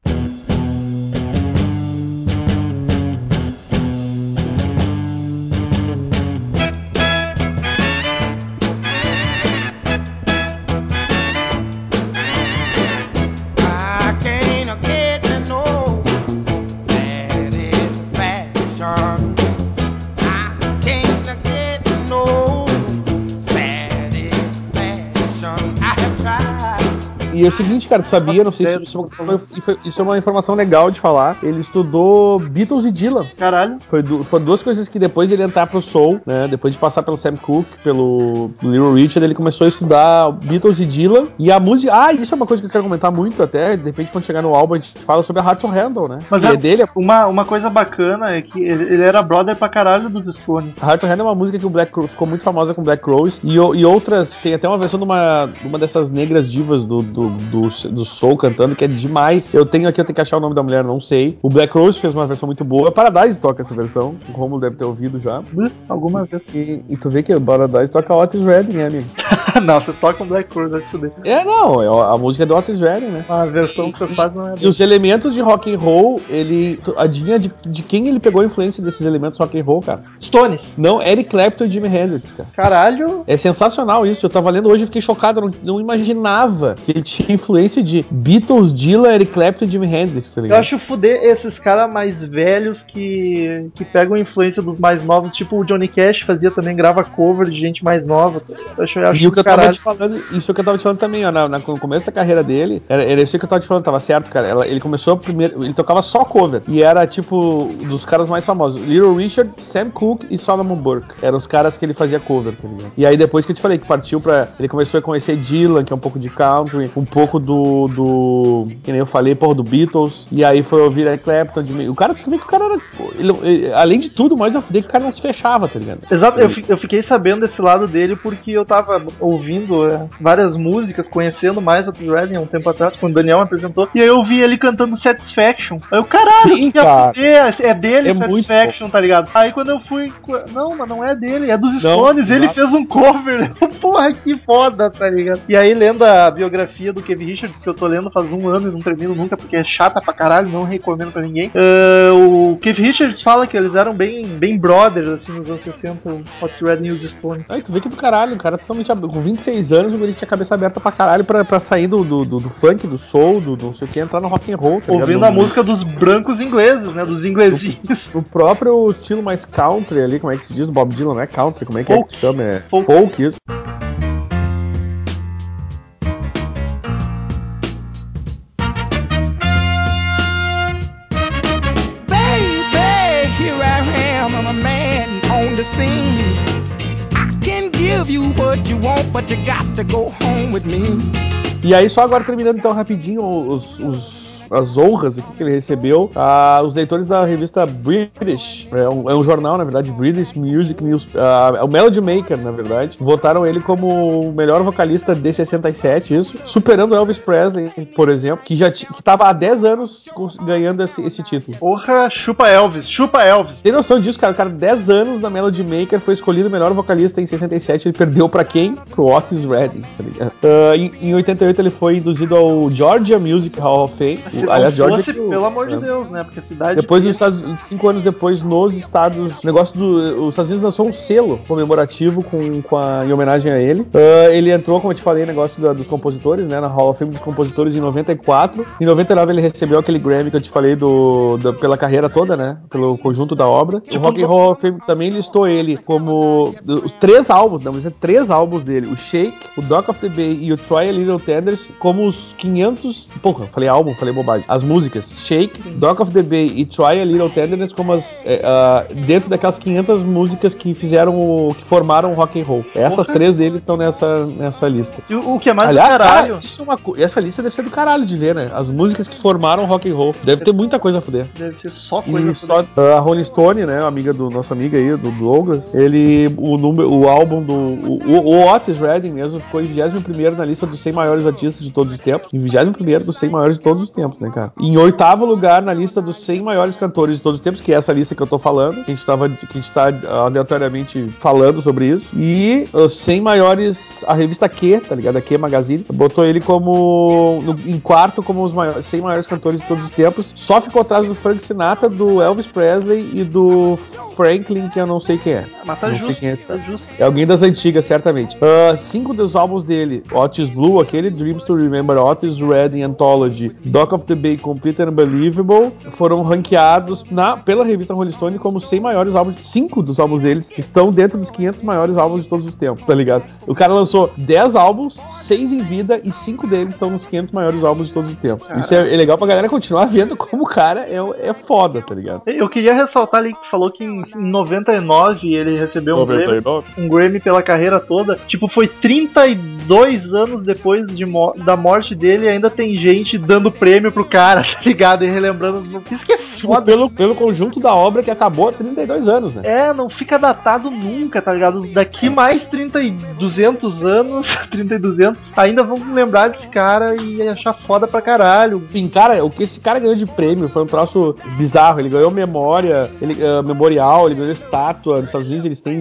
E é o seguinte, cara, tu sabia, não sei se isso, é uma- foi- isso é uma informação legal de falar. Ele estudou Beatles e Dylan.
Caralho.
Foi du- foram duas coisas que depois de ele entrar pro Soul, né? Depois de passar pelo Sam Cooke, pelo Little Richard, ele começou a estudar Beatles e Dylan. E a música. Ah, isso é uma coisa que eu quero comentar muito até. De repente, quando chegar no álbum, a gente fala sobre a Heart to Handle, né?
Mas é-
é dele.
Uma, uma coisa bacana é que ele, era brother pra caralho dos Stones.
A Heart to Handle é uma música que o Black ficou muito famosa com o Black Crowes e, e outras. Tem até uma versão de uma, de uma dessas negras divas do, do, do, do Soul cantando que é demais. Eu tenho aqui, eu tenho que achar o nome da mulher, não sei. O Black Rose fez uma versão muito boa. Paradise toca essa versão. O Romulo deve ter ouvido já.
Uh, Alguma vez.
E, e tu vê que o Paradise toca Otis Redding, né, amigo?
não, vocês tocam Black Crowes, vai se fuder.
É, não, é a música é do Otis Redding, né?
A versão que vocês fazem não é
E os elementos de rock and roll, ele. Adivinha de, de quem ele pegou a influência desses elementos rock and roll, cara?
Stones.
Não, Eric Clapton e Jimi Hendrix, cara.
Caralho.
É sensacional isso. Eu tava lendo hoje e fiquei chocado. Eu não, não imaginava que ele tinha influência de Beatles, Dylan, Eric Clapton e Jimi Hendrix, tá
Eu
ligado?
acho fuder esses caras mais velhos que, que pegam a influência dos mais novos, tipo o Johnny Cash fazia também, grava cover de gente mais nova. Eu acho, eu acho
E o que eu tava
caralho.
te falando, isso que eu tava te falando também, ó, na, na- no começo da carreira dele, era, era isso que eu tava te falando, tava certo, cara. Ela- ele começou primeiro, ele tocava só cover. E era tipo dos caras mais famosos: Little Richard, Sam Cooke e Solomon Burke. Eram os caras que ele fazia cover, tá ligado? E aí depois que eu te falei que partiu pra. Ele começou a conhecer Dylan, que é um pouco de country, um pouco do. do que nem eu falei, porra, do Beatles. E aí foi ouvir Eric Clapton. Jimmy- O cara, tu vê que o cara era. ele- ele- além de tudo, mais eu fudei que o cara não se fechava, tá ligado?
Exato, eu, eu fiquei sabendo desse lado dele porque eu tava ouvindo é, várias músicas, conhecendo mais Redding há um tempo atrás, quando o Daniel me apresentou, e aí eu vi ele cantando Satisfaction. Aí eu, caralho,
Sim, cara.
fuder, é dele
É muito
Satisfaction, tá ligado? Aí quando eu fui, não, mas não é dele, é dos
Não,
Stones, ele fez um cover. Porra, que foda, tá ligado? E aí lendo a biografia do Kevin Richards, que eu tô lendo faz um ano e não termino nunca, porque é chata pra caralho, não recomendo pra ninguém. Ah, o Kevin Richards fala que eles eram bem, bem brothers, assim, nos anos 60, o Otis Redding e os Stones.
Aí tu vê que do caralho, o cara totalmente ab- com 26 anos, o guri tinha a cabeça aberta pra caralho pra, pra sair do, do, do- do funk, do soul, do, do não sei o que, entrar no rock and roll, tá ligado?
Ouvindo
No-
a música dos brancos ingleses, né? Dos inglesinhos.
No próprio estilo mais country ali, como é que se diz? Do Bob Dylan, não é country, como é que é que chama? É
Folk.
folk, isso.
The. I can give you what you want, but you got to go home with me.
E aí, só agora terminando então rapidinho os, os- as honras aqui que ele recebeu, ah, os leitores da revista British, é um, é um jornal, na verdade, British Music News, ah, é o Melody Maker, na verdade, votaram ele como o melhor vocalista de 67, isso, superando Elvis Presley, por exemplo, que já que tava há 10 anos ganhando esse, esse título.
Porra, chupa Elvis, chupa Elvis.
Tem noção disso, cara? O cara, 10 anos na Melody Maker, foi escolhido o melhor vocalista em 67. Ele perdeu pra quem? Pro Otis Redding, tá ligado? Ah, em, em 88 ele foi induzido ao Georgia Music Hall of Fame.
Se
O- aliás, Georgia
fosse,
o-
pelo amor de
é.
Deus, né? Porque a cidade.
Depois dos Estados cinco anos depois, nos Estados. Negócio do. Os Estados Unidos lançou um selo comemorativo com, com a, em homenagem a ele. Ah, ele entrou, como eu te falei, negócio da- dos compositores, né? Na Hall of Fame dos compositores em 94. Em 99 ele recebeu aquele Grammy que eu te falei do, da- pela carreira toda, né? Pelo conjunto da obra. o Rock and Roll Fame também listou ele como os três álbuns, não, mas é três álbuns dele: o Shake, o Dock of the Bay e o Try a Little Tenders, como os 500. Porra, falei álbum, falei bobagem. Bobagem. As músicas Shake, Dock of the Bay e Try a Little Tenderness como as ah, dentro daquelas 500 músicas que fizeram o que formaram o rock and roll. Essas
Porra.
três dele estão nessa, nessa lista.
E o, o que é mais
Aliás,
do caralho.
cara, isso é uma essa lista deve ser do caralho de ver, né? As músicas que formaram o rock and roll. Deve ter muita coisa a fuder.
Deve ser só coisa.
E só a Rolling Stone, né, amiga do nosso amigo aí, do Douglas, ele o número, o álbum do o, o- o Otis Redding mesmo ficou em 21º na lista dos 100 maiores artistas de todos os tempos, em 21º dos 100 maiores de todos os tempos, né, cara? Em oitavo lugar na lista dos 100 maiores cantores de todos os tempos, que é essa lista que eu tô falando, que a gente tava que a gente tá aleatoriamente falando sobre isso. E os 100 maiores a revista Q, tá ligado? A Q Magazine botou ele como no- em quarto como os maiores, 100 maiores cantores de todos os tempos. Só ficou atrás do Frank Sinatra, do Elvis Presley e do Franklin, que eu não sei quem é.
Mas tá
não sei
justo,
quem é esse
tá
cara.
justo.
É alguém das antigas, certamente. Ah, cinco dos álbuns dele, Otis Blue, aquele Dreams to Remember, Otis Redding Anthology, Dock of the Bay Complete and Unbelievable, foram ranqueados na, pela revista Rolling Stone como 100 maiores álbuns. Cinco dos álbuns deles estão dentro dos 500 maiores álbuns de todos os tempos, tá ligado? O cara lançou 10 álbuns, 6 em vida e 5 deles estão nos 500 maiores álbuns de todos os tempos. Isso é, é legal pra galera continuar vendo como o cara é, é foda, tá ligado?
Eu queria ressaltar ali que falou que em em 99 ele recebeu um Grammy,
99.
um Grammy pela carreira toda. Tipo, foi 32 anos depois de mo- da morte dele ainda tem gente dando prêmio pro cara, tá ligado? E relembrando. Isso que é
Tipo,
foda.
pelo, pelo conjunto da obra que acabou há 32 anos, né?
É, não fica datado nunca, tá ligado? Daqui mais 30 e 200 anos, 30 e 200, ainda vão lembrar desse cara e achar foda pra caralho.
Enfim, cara, o que esse cara ganhou de prêmio foi um troço bizarro. Ele ganhou memória, ele, ah, memorial, ele ganhou estátua. Nos Estados Unidos eles têm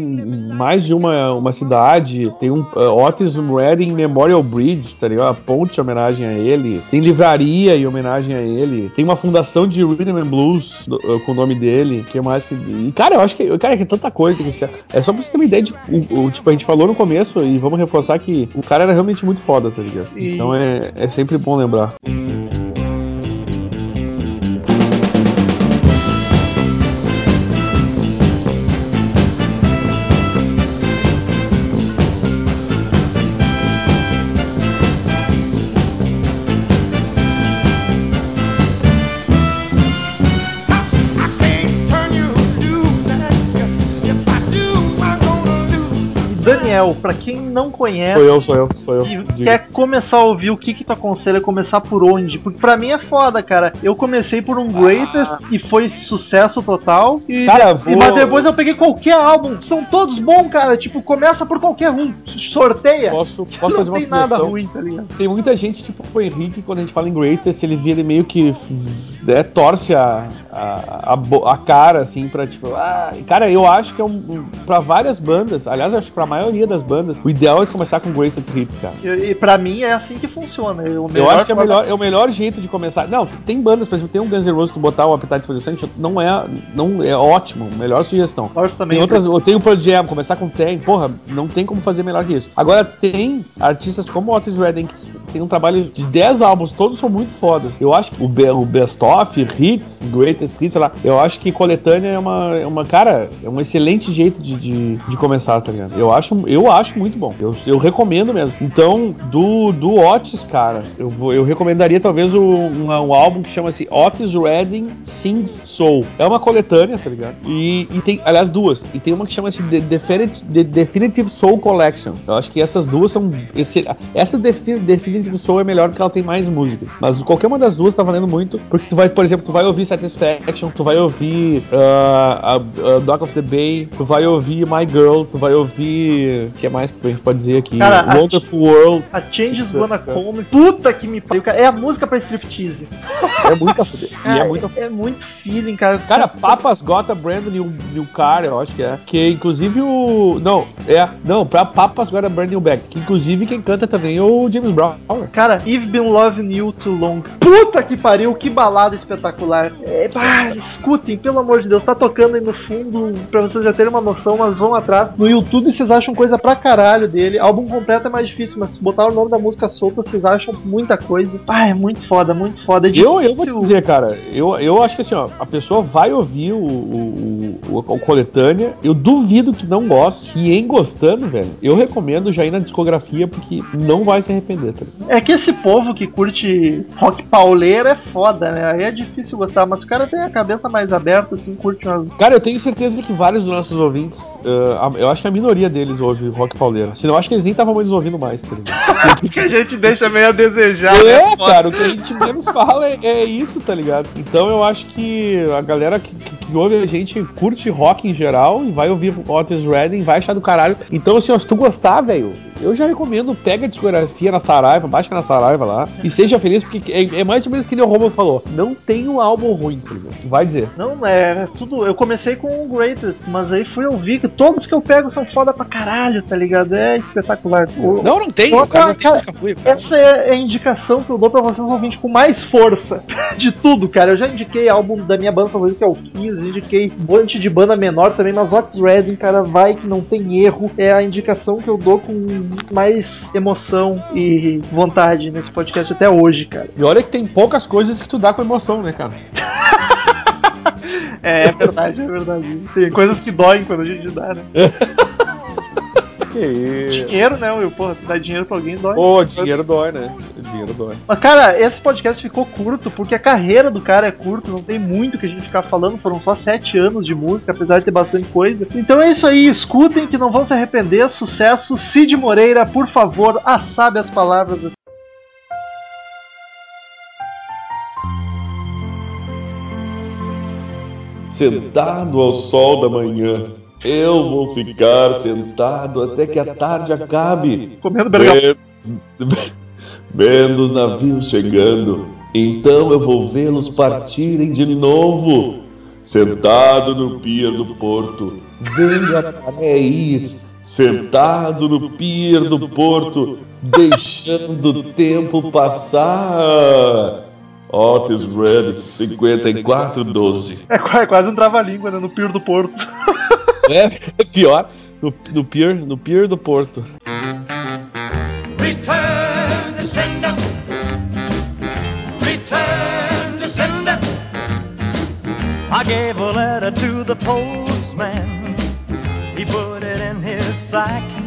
mais de uma, uma cidade. Tem um ah, Otis Redding Memorial Bridge, tá ligado? A ponte em homenagem a ele. Tem livraria em homenagem a ele. Tem uma fundação de Rhythm and Blues do- ah, com o nome dele. Que mais que. E, cara, eu acho que. Cara, que é tanta coisa que esse cara. É só pra você ter uma ideia de. O, o- tipo, a gente falou no começo e vamos reforçar que o cara era realmente muito foda, tá ligado?
E-
Então é, é sempre bom lembrar.
Can't
Daniel, pra quem não conhece.
Sou eu, sou eu, sou eu.
E
Diga.
quer começar a ouvir o que que tu aconselha começar por onde? Porque pra mim é foda, cara. Eu comecei por um Greatest e foi sucesso total. E,
Cara,
e-
vou-
mas depois eu peguei qualquer álbum. São todos bons, cara. Tipo, começa por qualquer um. Sorteia.
Posso, posso fazer uma
tem nada
sugestão?
ruim, tá ligado?
Tem muita gente, tipo o Henrique, quando a gente fala em Greatest, ele vira meio que né, torce a, a, a, cara, assim, pra tipo. Ah, cara, eu acho que é um. um pra várias bandas, aliás, acho que pra maioria das bandas, o ideal é começar com Greatest Hits, cara.
E, e pra mim é assim que funciona. Eu,
Eu acho que é, melhor, é o melhor jeito de começar. Não, tem bandas, por exemplo, tem um Guns N' Roses que tu botar o Appetite for Destruction, não é, não é ótimo, melhor sugestão.
Também.
Tem outras, eu tenho o Pearl Jam, começar com Tem, porra, não tem como fazer melhor que isso. Agora, tem artistas como o Otis Redding, que tem um trabalho de 10 álbuns, todos são muito fodas. Eu acho que o, be- o Best Of, Hits, Greatest Sei lá, eu acho que coletânea é uma, é uma cara, é um excelente jeito de, de, de começar, tá ligado? Eu acho, eu acho muito bom. Eu, eu recomendo mesmo. Então, do, do Otis, cara, eu, vou, eu recomendaria talvez um, um álbum que chama-se Otis Redding Sings Soul. É uma coletânea, tá ligado? E, e tem, aliás, duas. E tem uma que chama-se The, The Definitive Soul Collection. Eu acho que essas duas são. Esse, essa Defini- Definitive Soul é melhor porque ela tem mais músicas. Mas qualquer uma das duas tá valendo muito. Porque tu vai, por exemplo, tu vai ouvir Satisfaction, tu vai ouvir ah, a, a Dock of the Bay, tu vai ouvir My Girl, tu vai ouvir. O que mais que a gente pode dizer aqui?
Cara, a-
Wonderful World.
A Changes Gonna Come. Puta que me pariu, cara. É a música pra striptease.
É muito a fuder. É
Cara,
muito a
é muito feeling, cara.
Cara, Papas Got a Brand New, new Car, eu acho que é. Que inclusive o. Não, é. Não, pra Papas Got a Brand New Bag. Que inclusive quem canta também é o James Brown.
Cara, You've Been Loving You Too Long. Puta que pariu, que balada espetacular. É, pá, escutem, pelo amor de Deus, tá tocando aí no fundo, pra vocês já terem uma noção, mas vão atrás. No YouTube vocês acham coisa pra caralho dele. Álbum completo é mais difícil, mas botar o nome da música solta, vocês acham muita coisa. Ah, é muito foda, muito foda. É
Eu, eu vou te dizer, cara, eu, eu acho que assim, ó, a pessoa vai ouvir o, o- o, o coletânea. Eu duvido que não goste. E em gostando, velho, eu recomendo já ir na discografia porque não vai se arrepender, tá ligado?
É que esse povo que curte rock pauleiro é foda, né? Aí é difícil gostar, mas o cara tem a cabeça mais aberta, assim, curte umas.
Cara, eu tenho certeza que vários dos nossos ouvintes, a- eu acho que a minoria deles ouve rock pauleiro. Senão eu acho que eles nem estavam mais ouvindo mais, tá ligado?
que a gente deixa meio a desejar,
É,
né?
Cara, o que a gente menos fala é, é isso, tá ligado? Então eu acho que a galera que, que- que ouve a gente curte rock em geral e vai ouvir Otis Redding, vai achar do caralho. Então, assim, ó, se tu gostar, velho, eu já recomendo, pega a discografia na Saraiva, baixa na Saraiva lá e seja feliz, porque é, é mais ou menos que o Romulo falou. Não tem um álbum ruim, tá? Vai dizer.
Não, é, é tudo. Eu comecei com o Greatest, mas aí fui ouvir que todos que eu pego são foda pra caralho, tá ligado? É espetacular. O-
Não, não tem, o cara não tem
cara,
música ruim, cara.
Essa é a indicação que eu dou pra vocês ouvintes com mais força de tudo, cara. Eu já indiquei álbum da minha banda favorita, que é o Kiss, indiquei um monte de banda menor também, mas Otis Redding, cara, vai que não tem erro. É a indicação que eu dou com mais emoção e vontade nesse podcast até hoje, cara.
E olha que tem poucas coisas que tu dá com emoção, né, cara?
É, é verdade, é verdade. Tem coisas que doem quando a gente dá, né?
Que isso.
Dinheiro, né, Will? Porra, tu dá dinheiro pra alguém dói.
Ô, dinheiro dói, né? Dinheiro dói.
Mas, cara, esse podcast ficou curto porque a carreira do cara é curta, não tem muito que a gente ficar falando, foram só sete anos de música, apesar de ter bastante coisa. Então é isso aí, escutem que não vão se arrepender. Sucesso, Cid Moreira, por favor, a sabe as palavras.
Sentado ao sol da manhã, eu vou ficar sentado até que a tarde acabe.
Comendo bergamota.
Vendo, os navios chegando, então eu vou vê-los partirem de novo. Sentado no pier do porto, vendo a maré ir. Sentado no pier do porto, deixando o tempo passar. Otis Red 5412.
É é quase um trava-língua, né? No Piro do Porto.
É, pior, no, no, pier, no pier do Porto.
Return to sender. Return to sender. I gave a letter to the postman. He put it in his sack.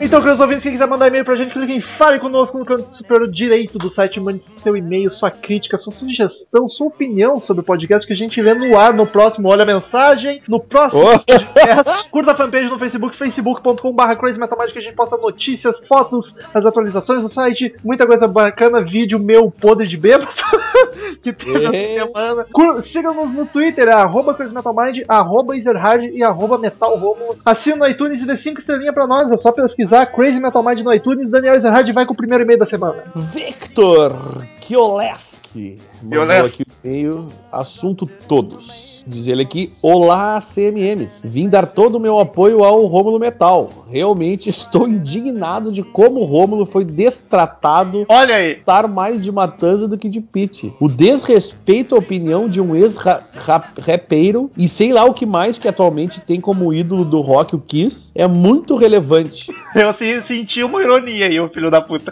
Então, queridos ouvintes, quem quiser mandar e-mail pra gente, clique em Fale Conosco no canto superior direito do site, mande seu e-mail, sua crítica, sua sugestão, sua opinião sobre o podcast que a gente lê no ar no próximo Olha a Mensagem, no próximo
Oh.
podcast. Curta a fanpage no Facebook, facebook.com.br Crazy Metal Magic, que a gente posta notícias, fotos, as atualizações do site, muita coisa bacana, vídeo meu podre de bêbado que teve essa semana. Siga-nos no Twitter, é arroba Crazy Metal Mind, arroba Ezerhard e arroba Metal Romulo. Assina no iTunes e dê 5 estrelinhas pra nós, é só pesquisar Crazy Metal Mind no iTunes. Daniel Ezerhard vai com o primeiro e-mail da semana.
Victor Kioleski mandou
Kioleski.
aqui o e-mail, assunto todos. Diz ele aqui, olá CMMs, vim dar todo o meu apoio ao Rômulo Metal. Realmente estou indignado de como o Rômulo foi destratado
Olha aí.
estar mais de Matanza do que de Pete. O desrespeito à opinião de um ex-rapeiro e sei lá o que mais que atualmente tem como ídolo do rock o Kiss é muito relevante.
Eu assim, senti uma ironia aí, ô filho da puta.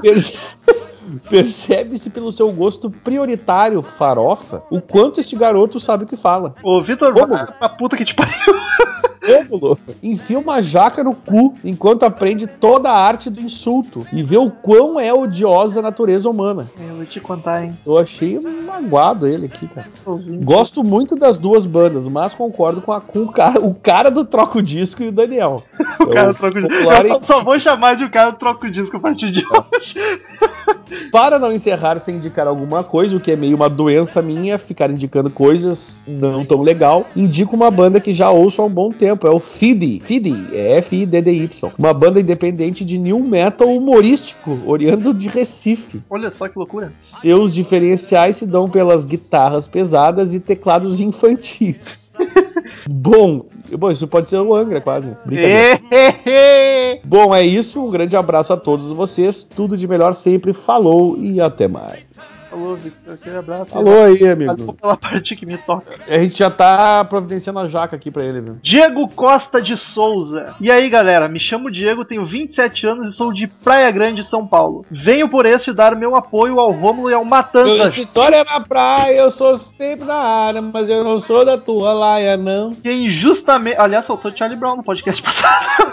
Perce- Percebe-se pelo seu gosto prioritário, farofa, o quanto este garoto sabe o que fala.
Ô, Vitor,
Como?
pra puta que te pariu.
Rômulo enfia uma jaca no cu enquanto aprende toda a arte do insulto e vê o quão é odiosa a natureza humana.
Eu vou te contar, hein.
Eu achei magoado ele aqui, cara.
Ouvindo.
Gosto muito das duas bandas, mas concordo com, a- com o, cara, o cara do troco disco e o Daniel.
O cara troca o disco. Eu só, só vou chamar de o cara troca o disco a partir de hoje.
Para não encerrar sem indicar alguma coisa, o que é meio uma doença minha, ficar indicando coisas não tão legal, indico uma banda que já ouço há um bom tempo, é o Fidi. Fidi, é F-I-D-D-Y. Uma banda independente de new metal humorístico, oriando de Recife.
Olha só que loucura.
Seus diferenciais se dão pelas guitarras pesadas e teclados infantis. bom, bom, isso pode ser o Angra quase. Brincadeira. Bom, é isso. Um grande abraço a todos vocês. Tudo de melhor sempre. Falou e até mais.
Falou, Victor. Aquele abraço.
Alô aí, amigo.
pela parte que me toca.
A gente já tá providenciando a jaca aqui pra ele, viu?
Diego Costa de Souza. E aí, galera? Me chamo Diego, tenho 27 anos e sou de Praia Grande, São Paulo. Venho por este dar meu apoio ao Rômulo e ao Matanza.
Vitória na praia, eu sou sempre na área, mas eu não sou da tua laia, não.
que injustamente. Aliás, soltou Charlie Brown no podcast passado.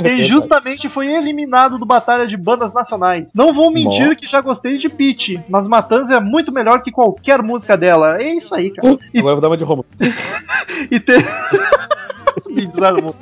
que injustamente foi eliminado do Batalha de Bandas Nacionais. Não vou mentir
Bom.
que já gostei de Peach, mas Matanza é muito melhor que qualquer música dela. É isso aí, cara. E,
Agora eu vou dar uma de Roma.
e tem. Me desarmou.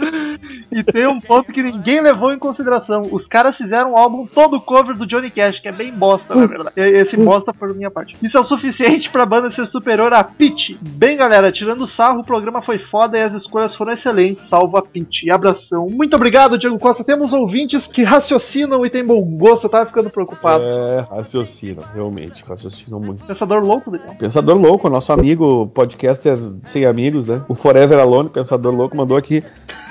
E tem um ponto que ninguém levou em consideração. Os caras fizeram um álbum todo cover do Johnny Cash, que é bem bosta, na verdade. Esse bosta por minha parte. Isso é o suficiente pra banda ser superior a Pitch. Bem, galera, tirando o sarro, o programa foi foda e as escolhas foram excelentes, salvo a Pitch. E abração. Muito obrigado, Diego Costa. Temos ouvintes que raciocinam e têm bom gosto. Eu tava ficando preocupado.
É, raciocina, realmente, raciocina muito.
Pensador louco, Daniel.
Pensador Louco, nosso amigo podcaster sem amigos, né? O Forever Alone, Pensador Louco, mandou aqui.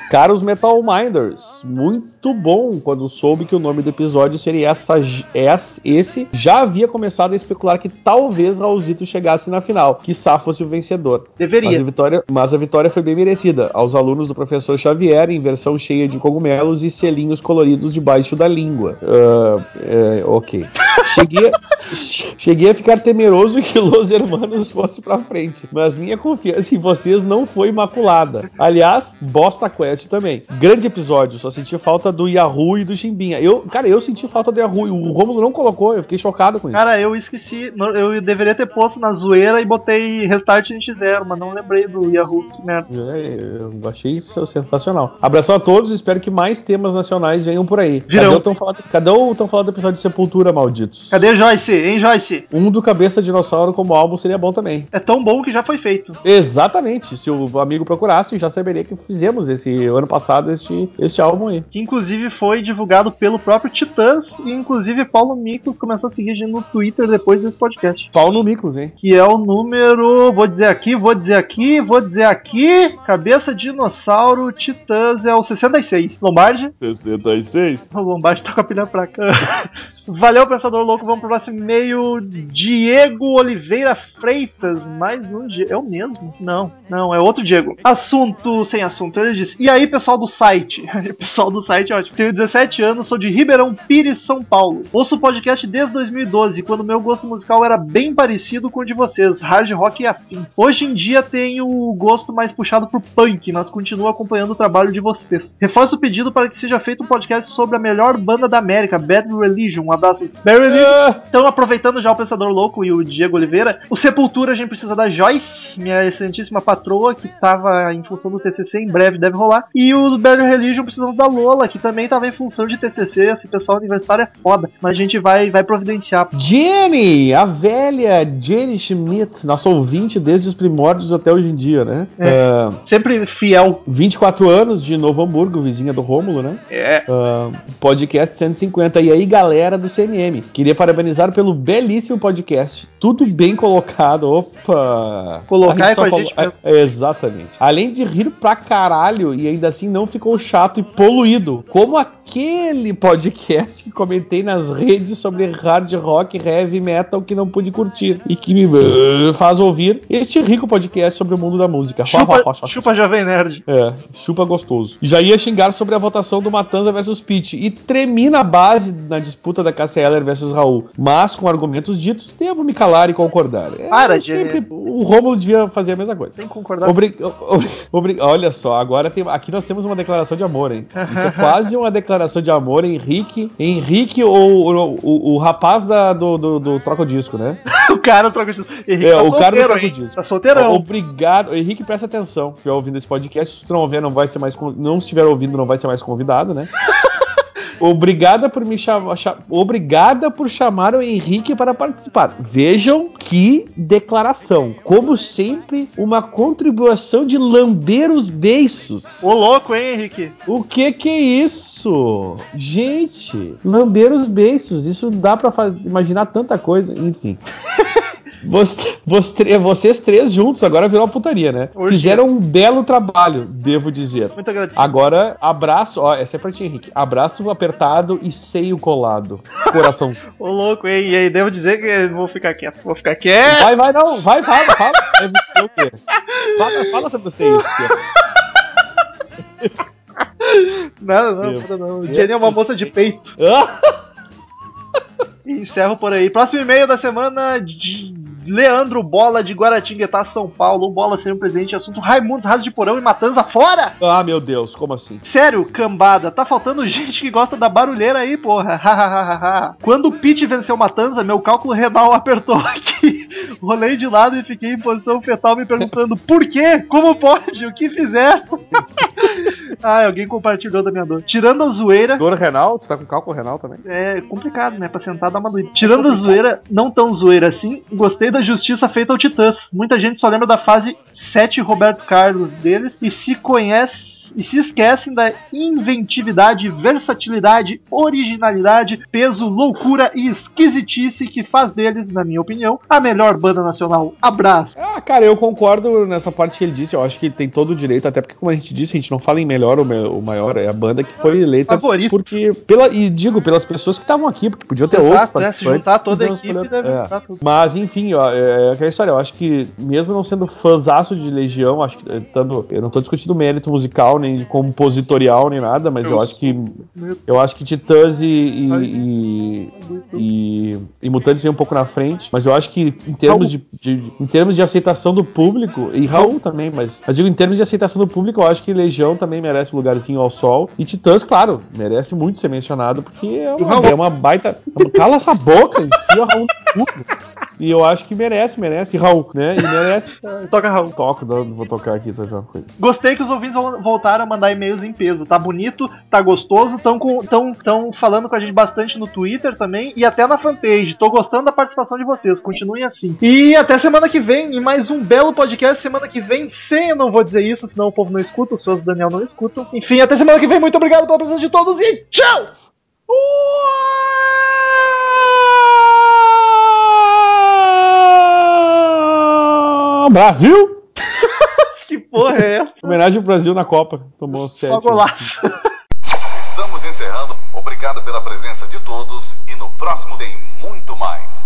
Caros Metal Minders, muito bom quando soube que o nome do episódio seria essa, essa- esse. Já havia começado a especular que talvez Raulzito chegasse na final, que Sá fosse o vencedor. Mas a,
Deveria.
vitória, mas a vitória foi bem merecida. Aos alunos do professor Xavier, em versão cheia de cogumelos e selinhos coloridos debaixo da língua. Ah, é, ok. Cheguei, cheguei a ficar temeroso que Los Hermanos fosse pra frente, mas minha confiança em vocês não foi imaculada. Aliás, Bosta Quest também. Grande episódio, só senti falta do Yahoo e do Chimbinha. Eu, cara, eu senti falta do Yahoo. O Romulo não colocou, eu fiquei chocado com isso.
Cara, eu esqueci. Eu deveria ter posto na zoeira e botei Restart NX0, mas não lembrei do Yahoo. Que merda.
É, eu achei isso sensacional. Abração a todos, espero que mais temas nacionais venham por aí.
Virão.
Cadê o tão falado, cadê o tão falado episódio de Sepultura, malditos?
Cadê Joyce? Hein, Joyce?
Um do Cabeça Dinossauro como álbum seria bom também.
É tão bom que já foi feito.
Exatamente. Se o amigo procurasse, já saberia que fizemos esse ano passado este, este álbum aí.
Que inclusive foi divulgado pelo próprio Titãs. E inclusive Paulo Miklos começou a seguir a gente no Twitter depois desse podcast.
Pau no Micros, hein?
Que é o número. Vou dizer aqui, vou dizer aqui, vou dizer aqui. Cabeça Dinossauro Titãs é o 66. Lombardi?
66.
O Lombardi tá com a pilha pra cá. Valeu, Pensador Louco. Vamos pro próximo e-mail. Diego Oliveira Freitas. Mais um Diego. É o mesmo? Não, não, é outro Diego. Assunto sem assunto. Ele disse: E aí, pessoal do site? pessoal do site, é ótimo. Tenho 17 anos, sou de Ribeirão Pires, São Paulo. Ouço o podcast desde 2012, quando meu gosto musical era bem parecido com o de vocês, hard rock e afim. Hoje em dia tenho o gosto mais puxado pro punk, mas continuo acompanhando o trabalho de vocês. Reforço o pedido para que seja feito um podcast sobre a melhor banda da América, Bad Religion. Um abraço. Bad Religion.
Ah,
Então, aproveitando já o Pensador Louco e o Diego Oliveira, o Sepultura a gente precisa da Joyce, minha excelentíssima patroa, que tava em função do TCC, em breve deve rolar. E o Bad Religion precisamos da Lola, que também tava em função de TCC. Esse pessoal universitário é foda, mas a gente vai, vai providenciar.
Jenny, a velha Jenny Schmidt, nossa ouvinte desde os primórdios até hoje em dia, né? Ah,
Sempre fiel.
24 anos de Novo Hamburgo, vizinha do Rômulo, né?
É.
Ah, podcast 150. E aí, galera do CMM, queria parabenizar pelo belíssimo podcast. Tudo bem colocado. Opa!
Colocar é
só
com a
colo-
gente mesmo.
É, Exatamente. Além de rir pra caralho e ainda assim não ficou chato e poluído. Como aquele podcast que comentei nas redes sobre hard rock, heavy metal que não pude curtir e que me uh, faz ouvir este rico podcast sobre o mundo da música.
Chupa, chupa Jovem Nerd.
É, chupa gostoso. Já ia xingar sobre a votação do Matanza versus Pitt e tremi na base na disputa da Cassia Eller versus Raul. Mas com argumentos ditos, devo me calar e concordar. É,
Para,
eu sempre, O Romulo devia fazer a mesma coisa.
Tem que concordar.
Obri- obri- obri- Olha só, agora tem, aqui nós temos uma declaração de amor, hein? Isso é quase uma declaração de amor, Henrique. Henrique, ou o, o, rapaz da, do, do, do troca-disco, né?
o cara troca de. Henrique
É,
tá
o cara do
solteiro,
troca disco.
Tá solteirão.
Obrigado. Henrique, presta atenção. Se estiver ouvindo esse podcast, se tu não, ver, não vai ser mais. Não estiver ouvindo, não vai ser mais convidado, né? Obrigada por me chamar. cha- Obrigada por chamar o Henrique para participar. Vejam que declaração. Como sempre, uma contribuição de lamber os beiços.
Ô louco, hein, Henrique?
O que que é isso? Gente, lamber os beiços. Isso dá pra fa- imaginar tanta coisa. Enfim. Você- você- vocês três juntos agora virou uma putaria, né? Fizeram um belo trabalho, devo dizer.
Muito agradecido.
Agora, abraço, ó, essa é pra ti, Henrique. Abraço apertado e seio colado. Coraçãozinho.
Ô louco, hein? E aí, devo dizer que vou ficar quieto. Vou ficar quieto.
Vai, vai, não, vai, fala, fala. É o? Fala, fala sobre você isso.
Não, não, não.
Deus
Jenny é uma moça de peito. E encerro por aí. Próximo e-mail da semana de Leandro Bola de Guaratinguetá, São Paulo. Bola seria um presente. Assunto Raimundos, Raso de Porão e Matanza fora!
Ah, meu Deus, como assim?
Sério, cambada, tá faltando gente que gosta da barulheira aí, porra. Quando o Pete venceu Matanza, meu cálculo renal apertou aqui. Rolei de lado e fiquei em posição fetal me perguntando por quê? Como pode? O que fizeram? Ai, alguém compartilhou da minha dor. Tirando a zoeira,
Dor renal? Tu tá com cálculo renal também?
é complicado, né? Pra sentar dar uma doida. Tirando a zoeira, não tão zoeira assim, gostei da justiça feita ao Titãs. Muita gente só lembra da fase 7 Roberto Carlos deles e se conhece. E se esquecem da inventividade, versatilidade, originalidade, peso, loucura e esquisitice que faz deles, na minha opinião, a melhor banda nacional. Abraço.
Cara, eu concordo nessa parte que ele disse. Eu acho que tem todo o direito, até porque, como a gente disse, a gente não fala em melhor ou maior. É a banda que foi eleita.
Favorito.
Porque, pela, e digo, pelas pessoas que estavam aqui, porque podiam ter outros
Exato, né? Se
participantes.
juntar toda a equipe,
escolher-
deve
é.
juntar tudo.
Mas, enfim, ó, é aquela história. Eu acho que, mesmo não sendo fãzaço de Legião, acho que, eh, tanto, eu não tô discutindo mérito musical, nem de compositorial, nem nada, mas eu,
Eu
acho que. Eu acho que Titãs e. e, e, e- e Mutantes vem um pouco na frente, mas eu acho que em termos de, de- em termos de aceitação do público, e Raul também, mas eu digo em termos de aceitação do público, eu acho que Legião também merece um lugarzinho ao sol. E Titãs, claro, merece muito ser mencionado, porque é uma, é uma baita. Cala essa boca, enfia o Raul no cu. E eu acho que merece, merece, Raul, né? E merece.
Toca Raul.
Toco, vou tocar aqui, sabe uma coisa.
Gostei que os ouvintes vol- voltaram a mandar e-mails em peso. Tá bonito, tá gostoso, tão, com, tão, tão falando com a gente bastante no Twitter também e até na fanpage. Tô gostando da participação de vocês. Continuem assim. E até semana que vem, em mais um belo podcast. Semana que vem, sem eu não vou dizer isso, senão o povo não escuta, os fãs do Daniel não escutam. Enfim, até semana que vem. Muito obrigado pela presença de todos e tchau!
Brasil!
Que porra é essa?
Homenagem ao Brasil na Copa. Tomou
Só
sete.
golaço.
Estamos encerrando. Obrigado pela presença de todos e no próximo tem muito mais.